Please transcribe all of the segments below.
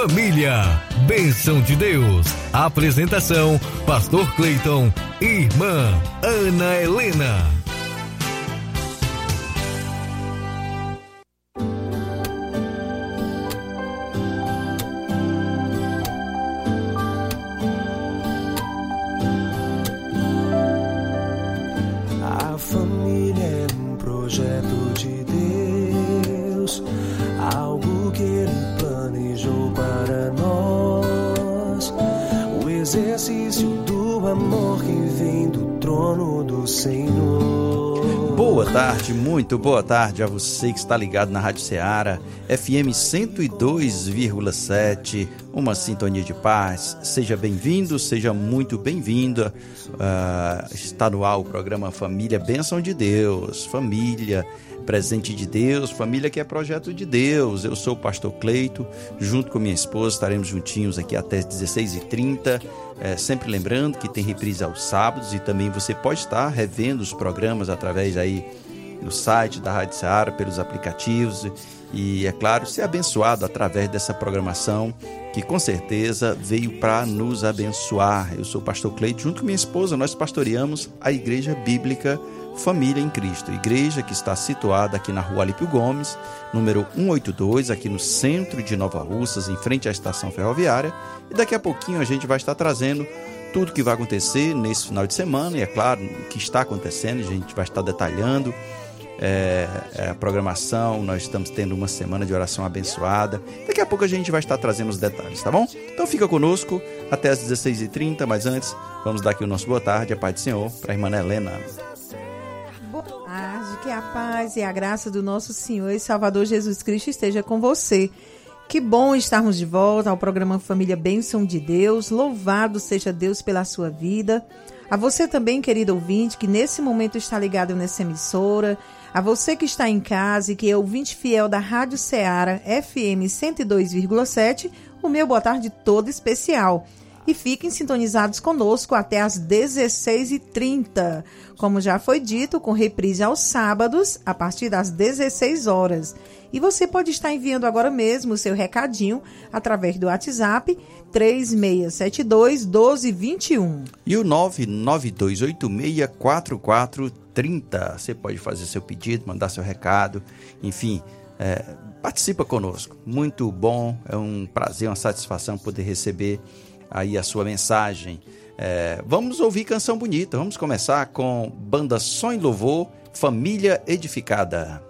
Família, bênção de Deus. Apresentação: Pastor Cleiton e Irmã Ana Helena. Tarde, muito boa tarde a você que está ligado na Rádio Ceará, FM 102,7, uma sintonia de paz. Seja bem-vindo, seja muito bem-vinda. Uh, está no ar o programa Família Bênção de Deus, família presente de Deus, família que é projeto de Deus. Eu sou o pastor Cleito, junto com minha esposa, estaremos juntinhos aqui até 16h30. É, sempre lembrando que tem reprise aos sábados e também você pode estar revendo os programas através aí no site da Rádio Seara, pelos aplicativos e, é claro, ser abençoado através dessa programação que com certeza veio para nos abençoar. Eu sou o pastor Cleide, junto com minha esposa, nós pastoreamos a Igreja Bíblica Família em Cristo, igreja que está situada aqui na rua Alípio Gomes, número 182, aqui no centro de Nova Russas, em frente à estação ferroviária. E daqui a pouquinho a gente vai estar trazendo tudo que vai acontecer nesse final de semana, e é claro, o que está acontecendo, a gente vai estar detalhando. É, é, a programação, nós estamos tendo uma semana de oração abençoada. Daqui a pouco a gente vai estar trazendo os detalhes, tá bom? Então fica conosco até as 16h30, mas antes, vamos dar aqui o nosso boa tarde, a paz do Senhor, para a irmã Helena que a paz e a graça do nosso Senhor e Salvador Jesus Cristo esteja com você. Que bom estarmos de volta ao programa Família Bênção de Deus. Louvado seja Deus pela sua vida. A você também, querido ouvinte, que nesse momento está ligado nessa emissora. A você que está em casa e que é ouvinte fiel da Rádio Ceará FM 102,7, o meu boa tarde todo especial e fiquem sintonizados conosco até às 16h30. Como já foi dito, com reprise aos sábados, a partir das 16 horas. E você pode estar enviando agora mesmo o seu recadinho através do WhatsApp 3672 1221. E o 992864430. Você pode fazer seu pedido, mandar seu recado, enfim. É, participa conosco. Muito bom, é um prazer, uma satisfação poder receber aí a sua mensagem. É, vamos ouvir canção bonita. Vamos começar com Banda Som e Louvor, Família Edificada.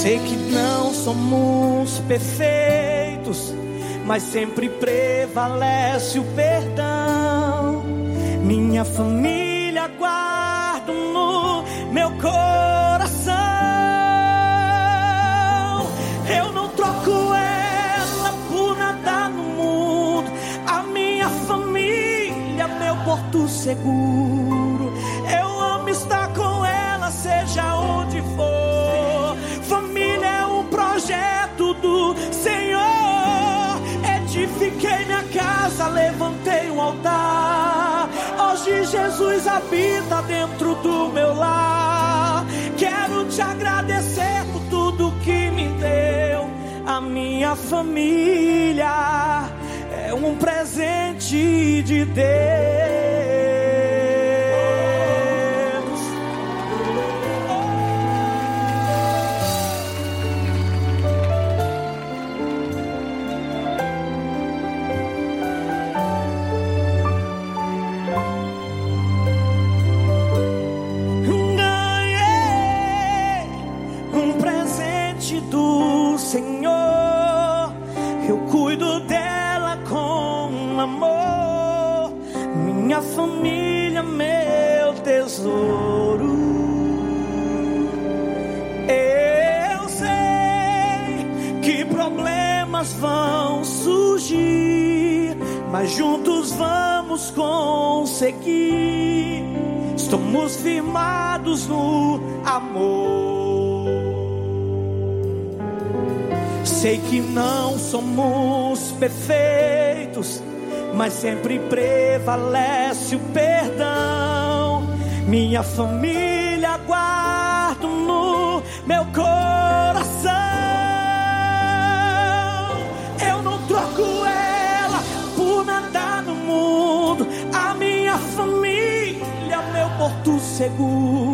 Sei que não somos perfeitos, mas sempre prevalece o perdão. Minha família guardo no meu coração. porto seguro. Habita dentro do meu lar. Quero te agradecer por tudo que me deu. A minha família é um presente de Deus. Família, meu tesouro. Eu sei que problemas vão surgir, mas juntos vamos conseguir. Estamos firmados no amor. Sei que não somos perfeitos mas sempre prevalece o perdão. Minha família guardo no meu coração. Eu não troco ela por nada no mundo. A minha família, meu porto seguro.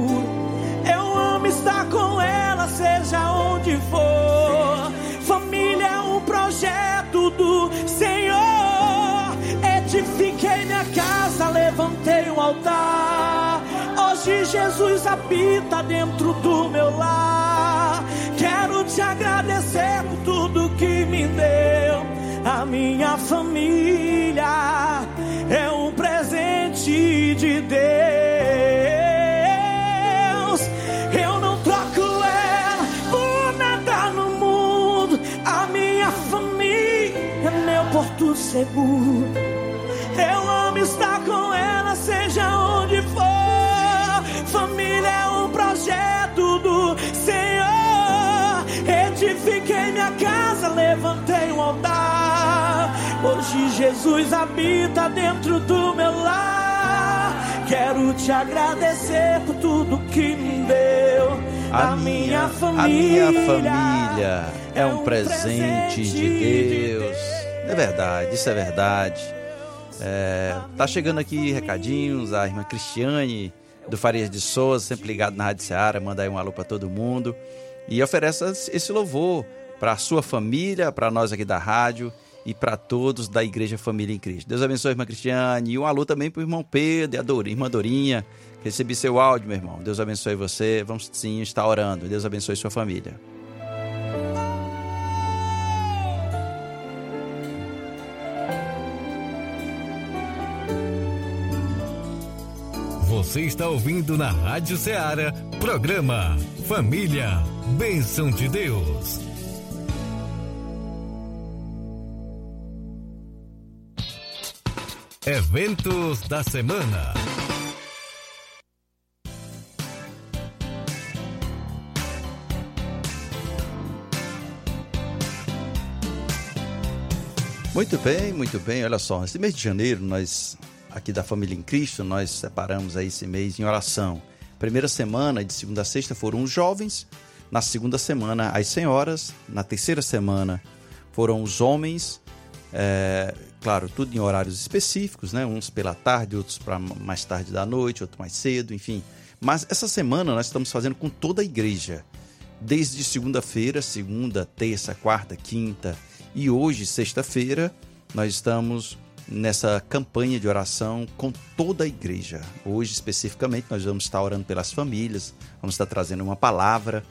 Levantei um altar. Hoje Jesus habita dentro do meu lar. Quero te agradecer por tudo que me deu. A minha família é um presente de Deus. Eu não troco ela por nada no mundo. A minha família é meu porto seguro. Com ela, seja onde for. Família é um projeto do Senhor. Edifiquei minha casa, levantei um altar. Hoje Jesus habita dentro do meu lar. Quero te agradecer por tudo que me deu. A, a minha, minha, família, a minha família é um presente de Deus. É verdade, isso é verdade. É, tá chegando aqui recadinhos, a irmã Cristiane do Farias de Souza, sempre ligado na Rádio Seara, manda aí um alô para todo mundo e oferece esse louvor para a sua família, para nós aqui da rádio e para todos da Igreja Família em Cristo. Deus abençoe irmã Cristiane e um alô também para o irmão Pedro e a Dor, irmã Dorinha. Recebi seu áudio, meu irmão. Deus abençoe você. Vamos sim estar orando. Deus abençoe sua família. Você está ouvindo na Rádio Ceará, programa Família, Bênção de Deus. Eventos da semana. Muito bem, muito bem. Olha só, esse mês de janeiro nós aqui da Família em Cristo, nós separamos aí esse mês em oração. Primeira semana, de segunda a sexta, foram os jovens. Na segunda semana, as senhoras. Na terceira semana, foram os homens. É, claro, tudo em horários específicos, né? Uns pela tarde, outros para mais tarde da noite, outros mais cedo, enfim. Mas essa semana nós estamos fazendo com toda a igreja. Desde segunda-feira, segunda, terça, quarta, quinta e hoje, sexta-feira, nós estamos nessa campanha de oração com toda a igreja. Hoje, especificamente, nós vamos estar orando pelas famílias, vamos estar trazendo uma palavra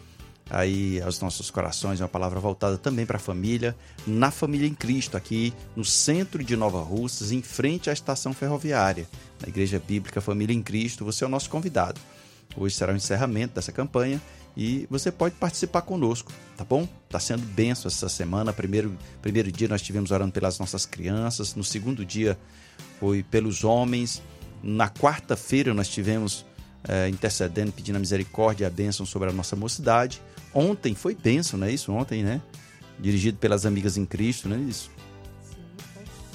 aí aos nossos corações, uma palavra voltada também para a família, na Família em Cristo, aqui no centro de Nova Russas, em frente à estação ferroviária, na Igreja Bíblica Família em Cristo. Você é o nosso convidado. Hoje será o encerramento dessa campanha e você pode participar conosco, tá bom? Tá sendo benção essa semana. Primeiro, primeiro dia nós tivemos orando pelas nossas crianças, no segundo dia foi pelos homens, na quarta-feira nós tivemos é, intercedendo, pedindo a misericórdia e a bênção sobre a nossa mocidade. Ontem foi bênção, não é isso? Ontem, né? Dirigido pelas amigas em Cristo, não é isso?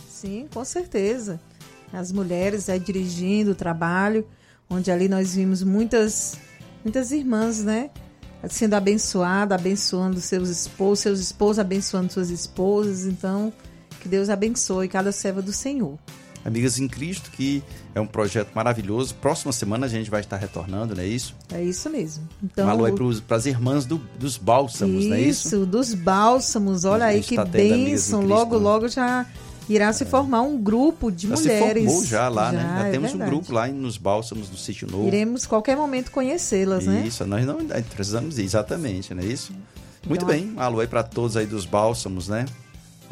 Sim, com certeza. As mulheres aí dirigindo o trabalho onde ali nós vimos muitas, muitas irmãs, né? Sendo abençoada, abençoando seus esposos, seus esposos abençoando suas esposas. Então, que Deus abençoe cada serva do Senhor. Amigas em Cristo, que é um projeto maravilhoso. Próxima semana a gente vai estar retornando, não é isso? É isso mesmo. Então, um alô aí para as irmãs do, dos bálsamos, isso, não é isso? Isso, dos bálsamos. Olha aí que tá bênção. Logo, né? logo já irá se formar um grupo de já mulheres. Se formou já lá, já, né? Já é temos verdade. um grupo lá nos bálsamos do Sítio Novo. Iremos qualquer momento conhecê-las, né? Isso, nós não precisamos ir, exatamente, não é isso? Muito Então, bem, um alô aí para todos aí dos bálsamos, né?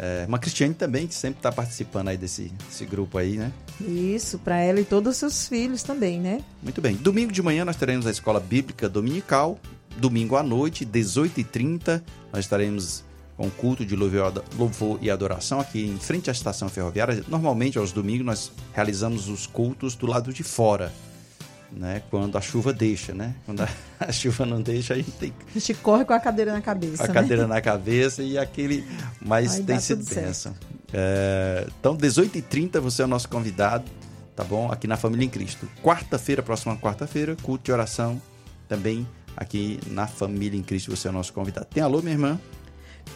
É, uma Cristiane também, que sempre está participando aí desse, desse grupo aí, né? Isso, para ela e todos os seus filhos também, né? Muito bem. Domingo de manhã nós teremos a Escola Bíblica Dominical. Domingo à noite, 18h30, nós estaremos com culto de louvor e adoração aqui em frente à estação ferroviária. Normalmente, aos domingos, nós realizamos os cultos do lado de fora, né? Quando a chuva deixa, né? Quando a, a chuva não deixa, a gente tem A gente corre com a cadeira na cabeça, a né? cadeira na cabeça e aquele. Mas Aí tem sido bênção. É, então, 18h30, você é o nosso convidado, tá bom? Aqui na Família em Cristo. Quarta-feira, próxima quarta-feira, culto de oração também aqui na Família em Cristo, você é o nosso convidado. Tem alô, minha irmã?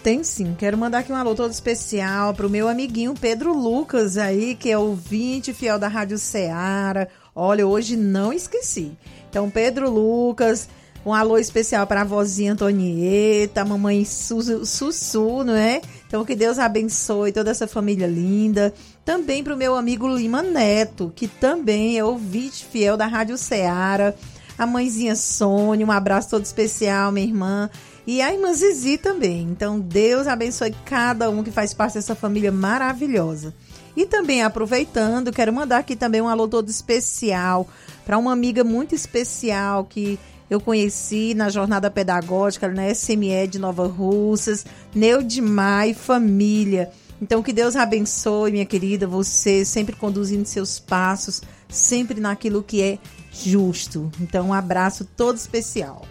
Tem sim. Quero mandar aqui um alô todo especial pro meu amiguinho Pedro Lucas aí, que é ouvinte fiel da Rádio Ceará. Olha, hoje não esqueci. Então, Pedro Lucas, um alô especial para a vozinha Antonieta, mamãe Sussu, não é? Então, que Deus abençoe toda essa família linda. Também para o meu amigo Lima Neto, que também é ouvinte fiel da Rádio Ceará. A mãezinha Sônia, um abraço todo especial, minha irmã. E a irmã Zizi também. Então, Deus abençoe cada um que faz parte dessa família maravilhosa. E também aproveitando, quero mandar aqui também um alô todo especial para uma amiga muito especial que eu conheci na jornada pedagógica na SME de Nova Russas, Neudimar e família. Então, que Deus abençoe, minha querida, você sempre conduzindo seus passos, sempre naquilo que é justo. Então, um abraço todo especial.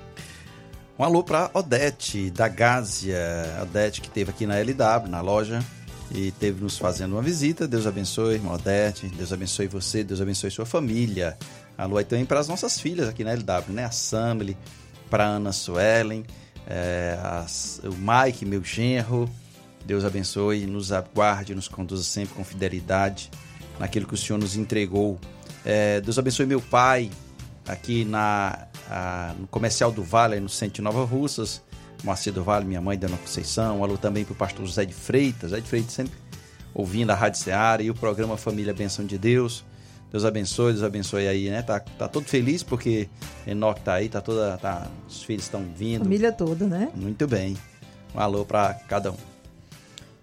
Um alô para Odete, da Gásia. Odete que esteve aqui na LW, na loja, e esteve nos fazendo uma visita. Deus abençoe, irmã Odete. Deus abençoe você, Deus abençoe sua família. Alô aí também para as nossas filhas aqui na LW, né? A Samely, para Ana Suelen, é, o Mike, meu genro. Deus abençoe, nos aguarde, nos conduza sempre com fidelidade naquilo que o Senhor nos entregou. É, Deus abençoe meu pai, aqui na, a- no Comercial do Vale, no centro de Nova Russas. Moacir do Vale, minha mãe, Dona Conceição. Um alô também para o pastor José de Freitas. José de Freitas sempre ouvindo a Rádio Seara e o programa Família Benção de Deus. Deus abençoe, Deus abençoe aí, né? Tá, tá todo feliz porque Enoque tá aí, tá toda. Tá, os filhos estão vindo. Família toda, né? Muito bem. Um alô para cada um.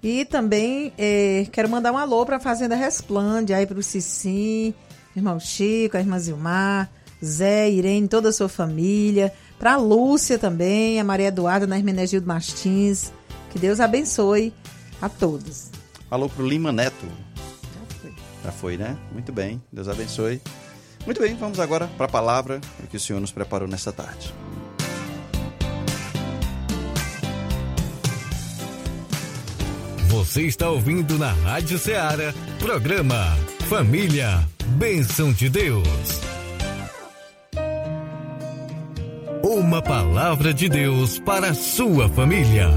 E também eh, quero mandar um alô para a Fazenda Resplande, aí para o Cicim, irmão Chico, a irmã Zilmar, Zé, Irene, toda a sua família. Para a Lúcia também, a Maria Eduarda, na Hermenegildo Martins. Que Deus abençoe a todos. Alô pro Lima Neto. Já foi. Já foi, né? Muito bem. Deus abençoe. Muito bem, vamos agora para a palavra que o Senhor nos preparou nesta tarde. Você está ouvindo na Rádio Ceará, programa Família, Bênção de Deus. Uma palavra de Deus para a sua família.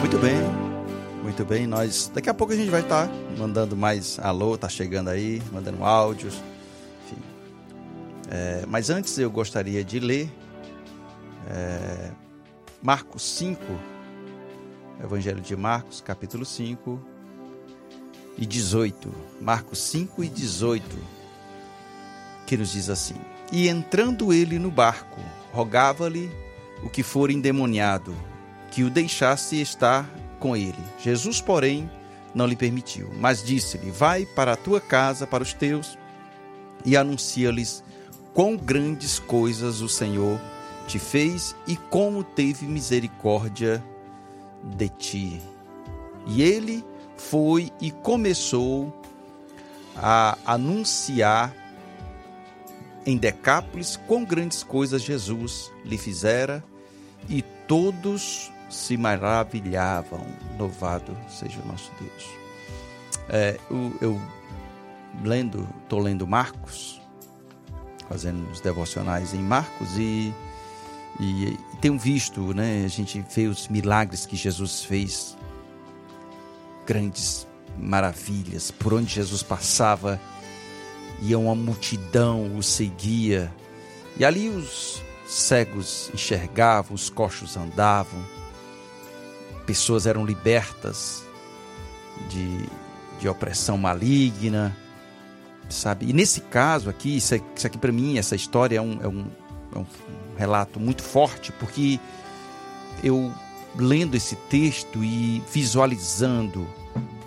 Muito bem, muito bem. Nós daqui a pouco a gente vai estar mandando mais alô, tá chegando aí, mandando áudios. É, mas antes eu gostaria de ler é, Marcos 5, Evangelho de Marcos, capítulo 5 e 18. Marcos 5 e 18, que nos diz assim: E entrando ele no barco, rogava-lhe o que for endemoniado que o deixasse estar com ele. Jesus, porém, não lhe permitiu, mas disse-lhe: Vai para a tua casa, para os teus, e anuncia-lhes quão grandes coisas o Senhor te fez e como teve misericórdia de ti. E ele foi e começou a anunciar em Decápolis quão grandes coisas Jesus lhe fizera e todos se maravilhavam. Louvado seja o nosso Deus. É, eu, eu lendo, estou lendo Marcos, fazendo os devocionais em Marcos e, e, e tenho visto, né? A gente vê os milagres que Jesus fez, grandes maravilhas, por onde Jesus passava, e uma multidão o seguia, e ali os cegos enxergavam, os coxos andavam, pessoas eram libertas de, de opressão maligna, sabe? E nesse caso aqui, isso, isso aqui para mim, essa história é um, é, um, é um relato muito forte, porque eu lendo esse texto e visualizando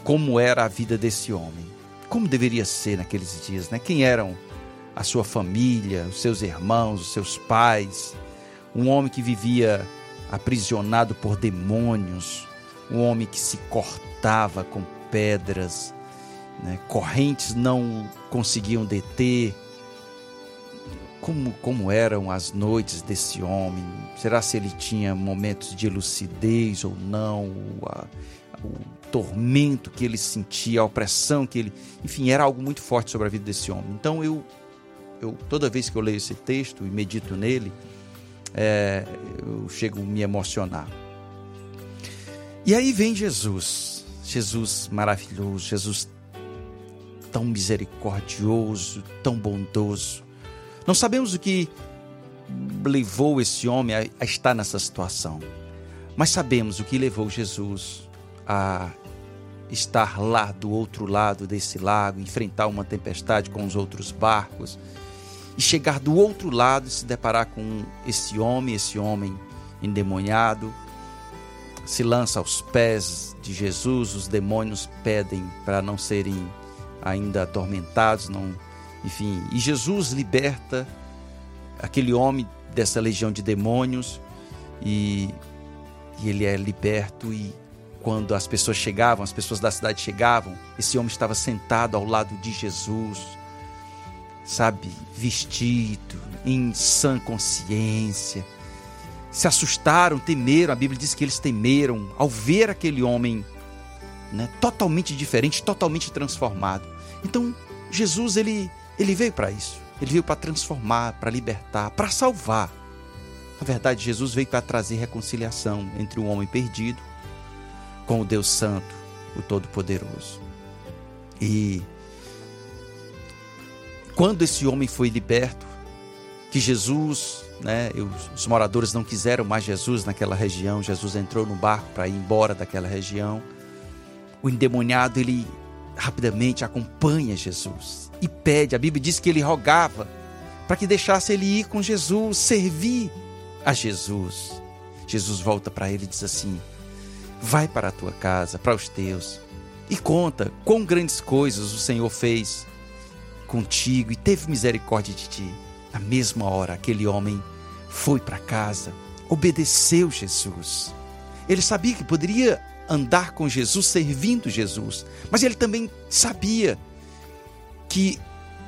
como era a vida desse homem, como deveria ser naqueles dias, né? Quem eram a sua família, os seus irmãos, os seus pais, um homem que vivia aprisionado por demônios, um homem que se cortava com pedras, né? correntes não conseguiam deter. Como, como eram as noites desse homem? Será se ele tinha momentos de lucidez ou não? O, a, o tormento que ele sentia, a opressão que ele. Enfim, era algo muito forte sobre a vida desse homem. Então eu, eu toda vez que eu leio esse texto e medito nele, é, eu chego a me emocionar. E aí vem Jesus, Jesus maravilhoso, Jesus tão misericordioso, tão bondoso. Não sabemos o que levou esse homem a, estar nessa situação, mas sabemos o que levou Jesus a estar lá do outro lado desse lago, enfrentar uma tempestade com os outros barcos e chegar do outro lado e se deparar com esse homem, esse homem endemoniado, se lança aos pés de Jesus, os demônios pedem para não serem ainda atormentados, não, enfim, e Jesus liberta aquele homem dessa legião de demônios e, e ele é liberto e quando as pessoas chegavam, as pessoas da cidade chegavam, esse homem estava sentado ao lado de Jesus, sabe, vestido, em sã consciência. Se assustaram, temeram, a Bíblia diz que eles temeram ao ver aquele homem né, totalmente diferente, totalmente transformado. Então, Jesus ele, ele veio para isso. Ele veio para transformar, para libertar, para salvar. Na verdade, Jesus veio para trazer reconciliação entre o homem perdido com o Deus Santo, o Todo-Poderoso. E quando esse homem foi liberto, que Jesus, né, os moradores não quiseram mais Jesus naquela região, Jesus entrou no barco para ir embora daquela região. O endemoniado ele rapidamente acompanha Jesus e pede. A Bíblia diz que ele rogava para que deixasse ele ir com Jesus, servir a Jesus. Jesus volta para ele e diz assim: Vai para a tua casa, para os teus, e conta quão grandes coisas o Senhor fez contigo e teve misericórdia de ti. Na mesma hora, aquele homem foi para casa, obedeceu Jesus. Ele sabia que poderia andar com Jesus, servindo Jesus. Mas ele também sabia que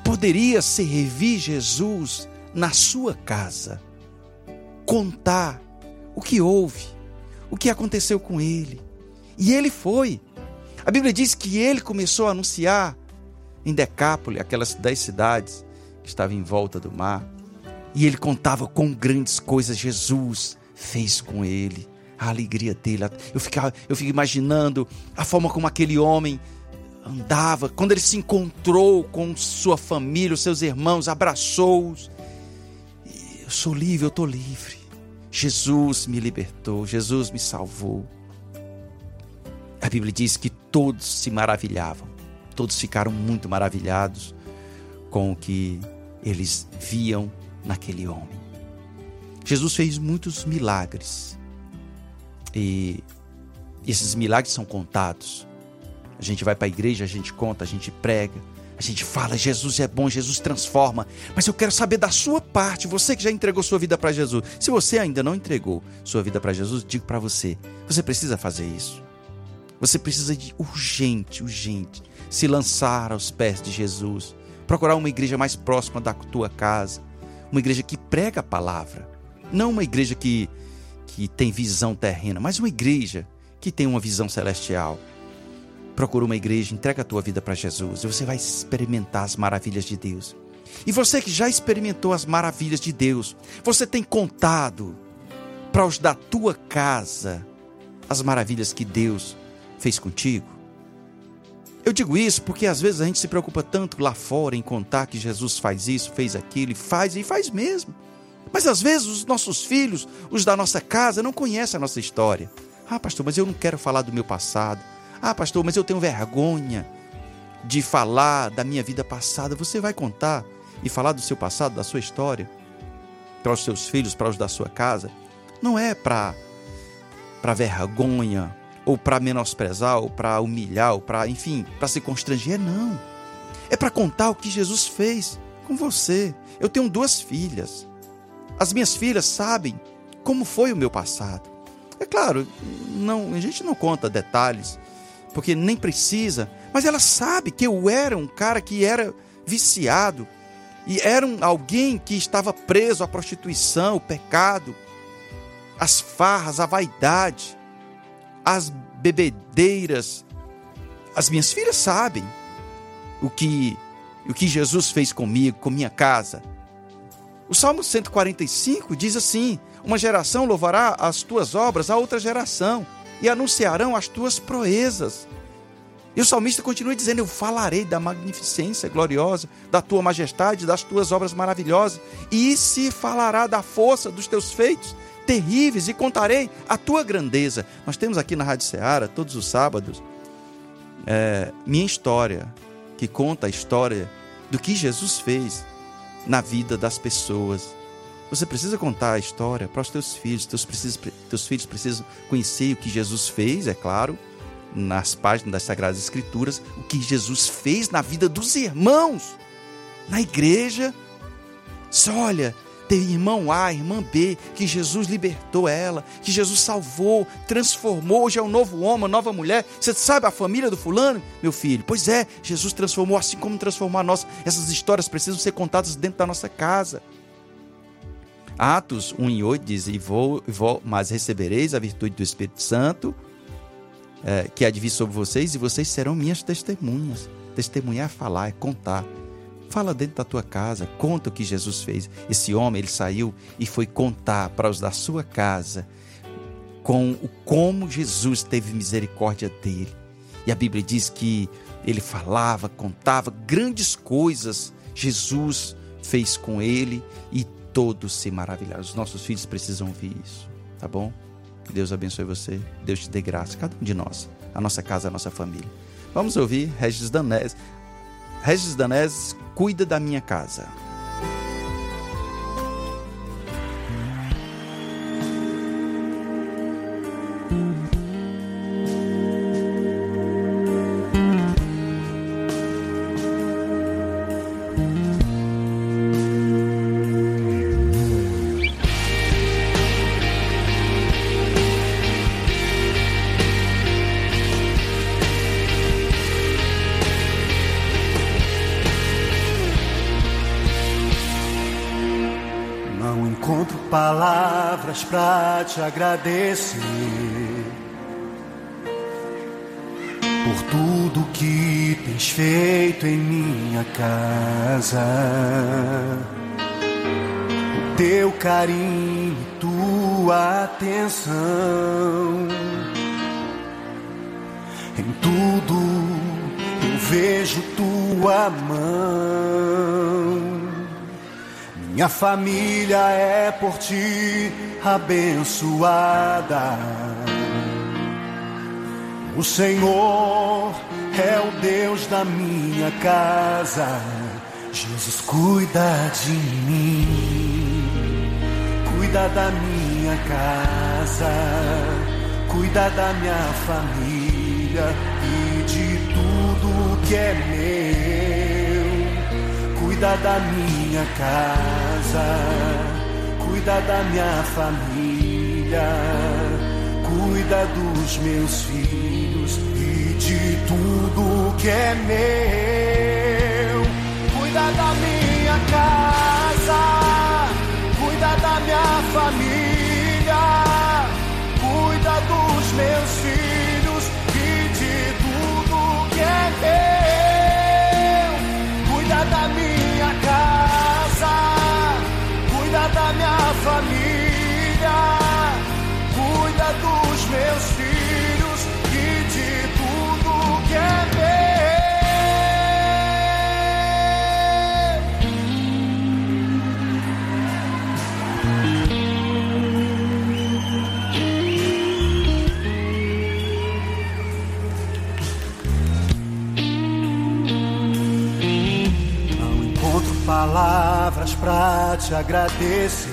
poderia servir Jesus na sua casa, contar o que houve, o que aconteceu com ele. E ele foi. A Bíblia diz que ele começou a anunciar em Decápole, aquelas dez cidades que estavam em volta do mar, e ele contava com grandes coisas Jesus fez com ele a alegria dele. Eu, ficava, eu fico imaginando a forma como aquele homem andava, quando ele se encontrou com sua família, os seus irmãos, abraçou-os. Eu sou livre, eu estou livre. Jesus me libertou, Jesus me salvou. A Bíblia diz que todos se maravilhavam, todos ficaram muito maravilhados com o que eles viam naquele homem. Jesus fez muitos milagres e esses milagres são contados. A gente vai para a igreja, a gente conta, a gente prega, a gente fala, Jesus é bom, Jesus transforma. Mas eu quero saber da sua parte, você que já entregou sua vida para Jesus. Se você ainda não entregou sua vida para Jesus, digo para você, você precisa fazer isso. Você precisa de urgente, urgente, se lançar aos pés de Jesus. Procurar uma igreja mais próxima da tua casa uma igreja que prega a palavra, não uma igreja que, que tem visão terrena, mas uma igreja que tem uma visão celestial. Procura uma igreja, entrega a tua vida para Jesus e você vai experimentar as maravilhas de Deus. E você que já experimentou as maravilhas de Deus, você tem contado para os da tua casa as maravilhas que Deus fez contigo? Eu digo isso porque às vezes a gente se preocupa tanto lá fora em contar que Jesus faz isso, fez aquilo e faz e faz mesmo. Mas às vezes os nossos filhos, os da nossa casa, não conhecem a nossa história. Ah, pastor, mas eu não quero falar do meu passado. Ah, pastor, mas eu tenho vergonha de falar da minha vida passada. Você vai contar e falar do seu passado, da sua história, para os seus filhos, para os da sua casa. Não é para para vergonha ou para menosprezar, ou para humilhar, ou para, enfim, para se constranger, não. É para contar o que Jesus fez com você. Eu tenho duas filhas. As minhas filhas sabem como foi o meu passado. É claro, não, a gente não conta detalhes, porque nem precisa, mas ela sabe que eu era um cara que era viciado e era um, alguém que estava preso à prostituição, o pecado, as farras, a vaidade as bebedeiras. As minhas filhas sabem o que o que Jesus fez comigo, com minha casa. O Salmo 145 diz assim: Uma geração louvará as tuas obras a outra geração e anunciarão as tuas proezas. E o salmista continua dizendo: Eu falarei da magnificência gloriosa, da tua majestade, das tuas obras maravilhosas, e se falará da força dos teus feitos terríveis e contarei a tua grandeza. Nós temos aqui na Rádio Ceará, todos os sábados, é, minha história, que conta a história do que Jesus fez na vida das pessoas. Você precisa contar a história para os teus filhos, teus, teus filhos precisam conhecer o que Jesus fez, é claro, nas páginas das Sagradas Escrituras, o que Jesus fez na vida dos irmãos, na igreja. Olha, tem irmão A, irmã B, que Jesus libertou ela, que Jesus salvou, transformou, hoje é um novo homem, uma nova mulher. Você sabe a família do fulano, meu filho? Pois é, Jesus transformou assim como transformou a nossa. Essas histórias precisam ser contadas dentro da nossa casa. Atos 1 e 8 diz: e vou, vou, Mas recebereis a virtude do Espírito Santo, é, que há sobre vocês, e vocês serão minhas testemunhas. Testemunhar é falar, é contar. Fala dentro da tua casa, conta o que Jesus fez. Esse homem, ele saiu e foi contar para os da sua casa com o como Jesus teve misericórdia dele. E a Bíblia diz que ele falava, contava grandes coisas. Jesus fez com ele e todos se maravilharam. Os nossos filhos precisam ouvir isso, tá bom? Que Deus abençoe você, Deus te dê graça, cada um de nós, a nossa casa, a nossa família. Vamos ouvir Regis Danés. Regis Danés cuida da minha casa. Te agradecer por tudo que tens feito em minha casa. O teu carinho, tua atenção em tudo eu vejo tua mão. Minha família é por ti abençoada. O Senhor é o Deus da minha casa. Jesus cuida de mim, cuida da minha casa, cuida da minha família e de tudo que é meu. Cuida da minha casa, cuida da minha família, cuida dos meus filhos e de tudo que é meu. Cuida da minha casa, da minha família, cuida dos meus filhos e de tudo que é meu. Palavras pra te agradecer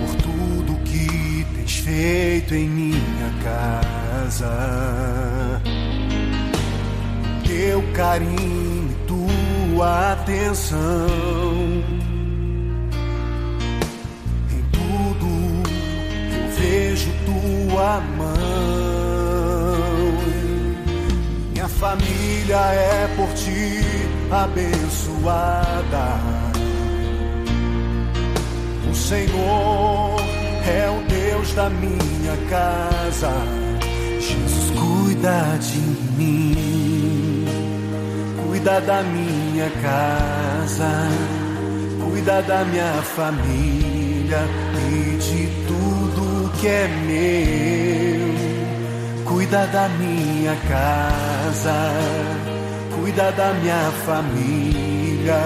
por tudo que tens feito em minha casa. Teu carinho, tua atenção em tudo eu vejo tua mão. Minha família é ti abençoada. O Senhor é o Deus da minha casa. Jesus cuida de mim, cuida da minha casa, cuida da minha família e de tudo que é meu. Cuida da minha casa, cuida da minha família,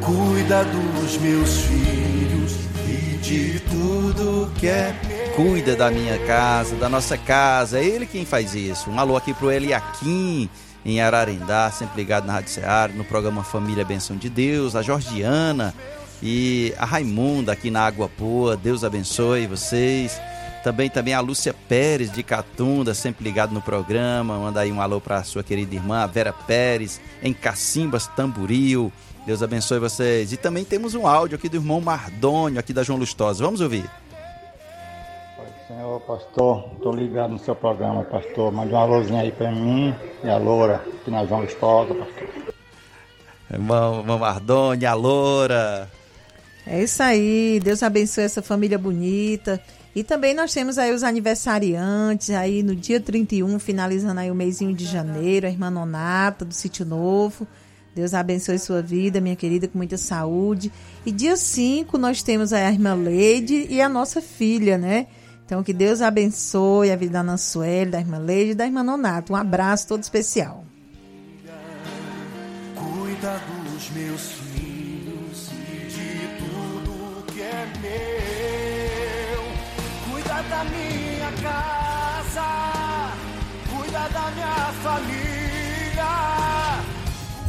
cuida dos meus filhos e de tudo que é Cuida da minha casa, da nossa casa. É ele quem faz isso. Um alô aqui pro Eliakim, em Ararendá, sempre ligado na Rádio Ceará, no programa Família Benção de Deus. A Georgiana e a Raimunda aqui na Água Boa. Deus abençoe vocês. Também, também a Lúcia Pérez de Catunda, sempre ligado no programa. Manda aí um alô para sua querida irmã, a Vera Pérez, em Cacimbas, Tamburil. Deus abençoe vocês. E também temos um áudio aqui do irmão Mardônio, aqui da João Lustosa. Vamos ouvir. Senhor pastor, estou ligado no seu programa, pastor. Mande um alôzinho aí para mim e a Loura, aqui na João Lustosa, pastor. Irmão, irmão Mardônio, a Loura. É isso aí. Deus abençoe essa família bonita. E também nós temos aí os aniversariantes, aí no dia 31, finalizando aí o mêsinho de janeiro, a irmã Nonata, do Sítio Novo. Deus abençoe sua vida, minha querida, com muita saúde. E dia 5 nós temos aí a irmã Leide e a nossa filha, né? Então que Deus abençoe a vida da Nansueli, da irmã Leide e da irmã Nonata. Um abraço todo especial. Cuida dos meus minha família.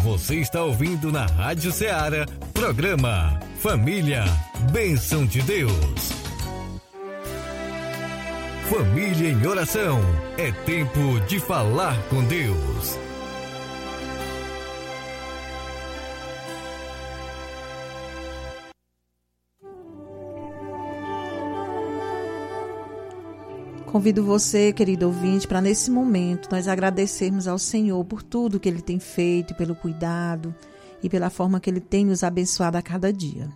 Você está ouvindo na Rádio Ceará, programa Família, Bênção de Deus. Família em oração, é tempo de falar com Deus. Convido você, querido ouvinte, para nesse momento nós agradecermos ao Senhor por tudo que Ele tem feito, pelo cuidado e pela forma que Ele tem nos abençoado a cada dia.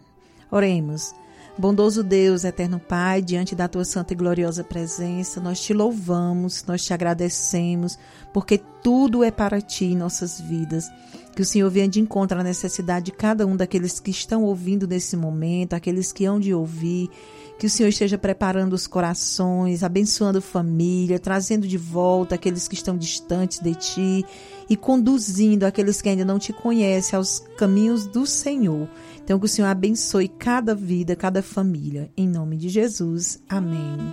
Oremos. Bondoso Deus, eterno Pai, diante da tua santa e gloriosa presença, nós te louvamos, nós te agradecemos, porque tudo é para ti em nossas vidas. Que o Senhor venha de encontro à necessidade de cada um daqueles que estão ouvindo nesse momento, aqueles que hão de ouvir. Que o Senhor esteja preparando os corações, abençoando família, trazendo de volta aqueles que estão distantes de ti e conduzindo aqueles que ainda não te conhecem aos caminhos do Senhor. Então, que o Senhor abençoe cada vida, cada família. Em nome de Jesus. Amém.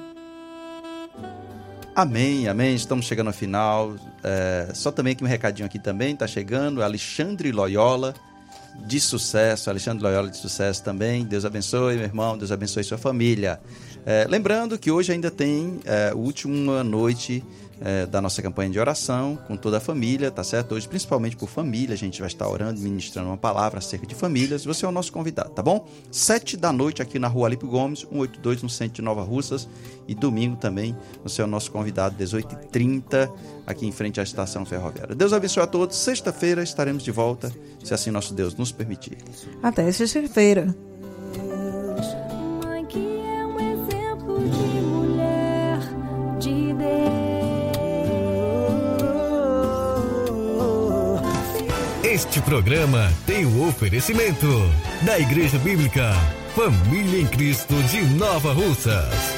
Amém, amém. Estamos chegando ao final. É, só também que um recadinho aqui também está chegando. Alexandre Loyola, de sucesso. Alexandre Loyola, de sucesso também. Deus abençoe, meu irmão. Deus abençoe sua família. É, lembrando que hoje ainda tem é, a última noite é, da nossa campanha de oração com toda a família, tá certo? Hoje, principalmente por família, a gente vai estar orando, ministrando uma palavra acerca de famílias. Você é o nosso convidado, tá bom? Sete da noite aqui na rua Alipe Gomes, 182, no centro de Nova Russas. E domingo também, você é o nosso convidado, 18h30, aqui em frente à estação ferroviária. Deus abençoe a todos. Sexta-feira estaremos de volta, se assim nosso Deus nos permitir. Até sexta-feira. É. Este programa tem o oferecimento da Igreja Bíblica Família em Cristo de Nova Russas.